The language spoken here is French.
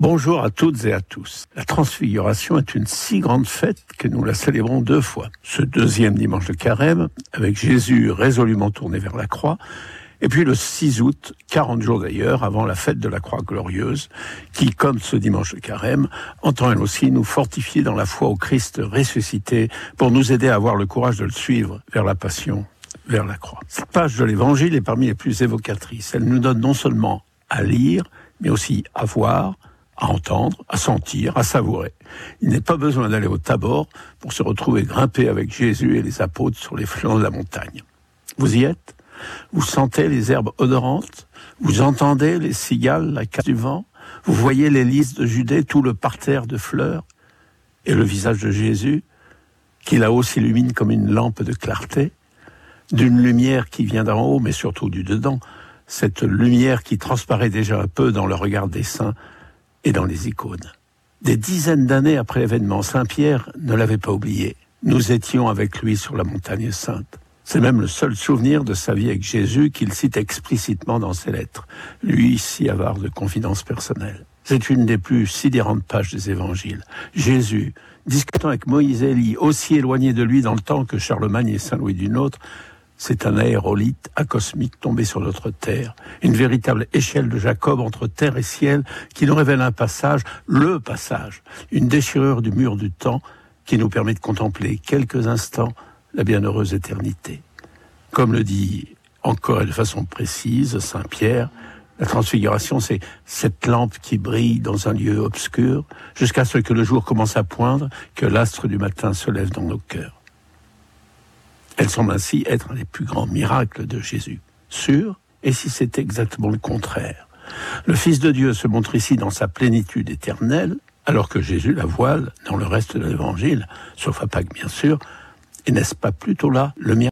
Bonjour à toutes et à tous. La transfiguration est une si grande fête que nous la célébrons deux fois. Ce deuxième dimanche de carême, avec Jésus résolument tourné vers la croix, et puis le 6 août, 40 jours d'ailleurs, avant la fête de la croix glorieuse, qui, comme ce dimanche de carême, entend elle aussi nous fortifier dans la foi au Christ ressuscité pour nous aider à avoir le courage de le suivre vers la passion, vers la croix. Cette page de l'évangile est parmi les plus évocatrices. Elle nous donne non seulement à lire, mais aussi à voir, à entendre, à sentir, à savourer. Il n'est pas besoin d'aller au Tabor pour se retrouver grimpé avec Jésus et les apôtres sur les flancs de la montagne. Vous y êtes? Vous sentez les herbes odorantes, vous entendez les cigales, la casse du vent, vous voyez les lys de Judée, tout le parterre de fleurs, et le visage de Jésus, qui là-haut s'illumine comme une lampe de clarté, d'une lumière qui vient d'en haut, mais surtout du dedans, cette lumière qui transparaît déjà un peu dans le regard des saints et dans les icônes. Des dizaines d'années après l'événement, Saint Pierre ne l'avait pas oublié. Nous étions avec lui sur la montagne sainte. C'est même le seul souvenir de sa vie avec Jésus qu'il cite explicitement dans ses lettres, lui si avare de confidences personnelles. C'est une des plus sidérantes pages des évangiles. Jésus, discutant avec Moïse et Élie, aussi éloigné de lui dans le temps que Charlemagne et Saint-Louis du Nôtre, c'est un aérolite acosmique tombé sur notre terre, une véritable échelle de Jacob entre terre et ciel qui nous révèle un passage, le passage, une déchirure du mur du temps qui nous permet de contempler quelques instants la bienheureuse éternité. Comme le dit encore et de façon précise Saint Pierre, la transfiguration, c'est cette lampe qui brille dans un lieu obscur jusqu'à ce que le jour commence à poindre, que l'astre du matin se lève dans nos cœurs. Semble ainsi être un des plus grands miracles de Jésus. Sûr, et si c'est exactement le contraire Le Fils de Dieu se montre ici dans sa plénitude éternelle, alors que Jésus la voile dans le reste de l'Évangile, sauf à Pâques bien sûr, et n'est-ce pas plutôt là le miracle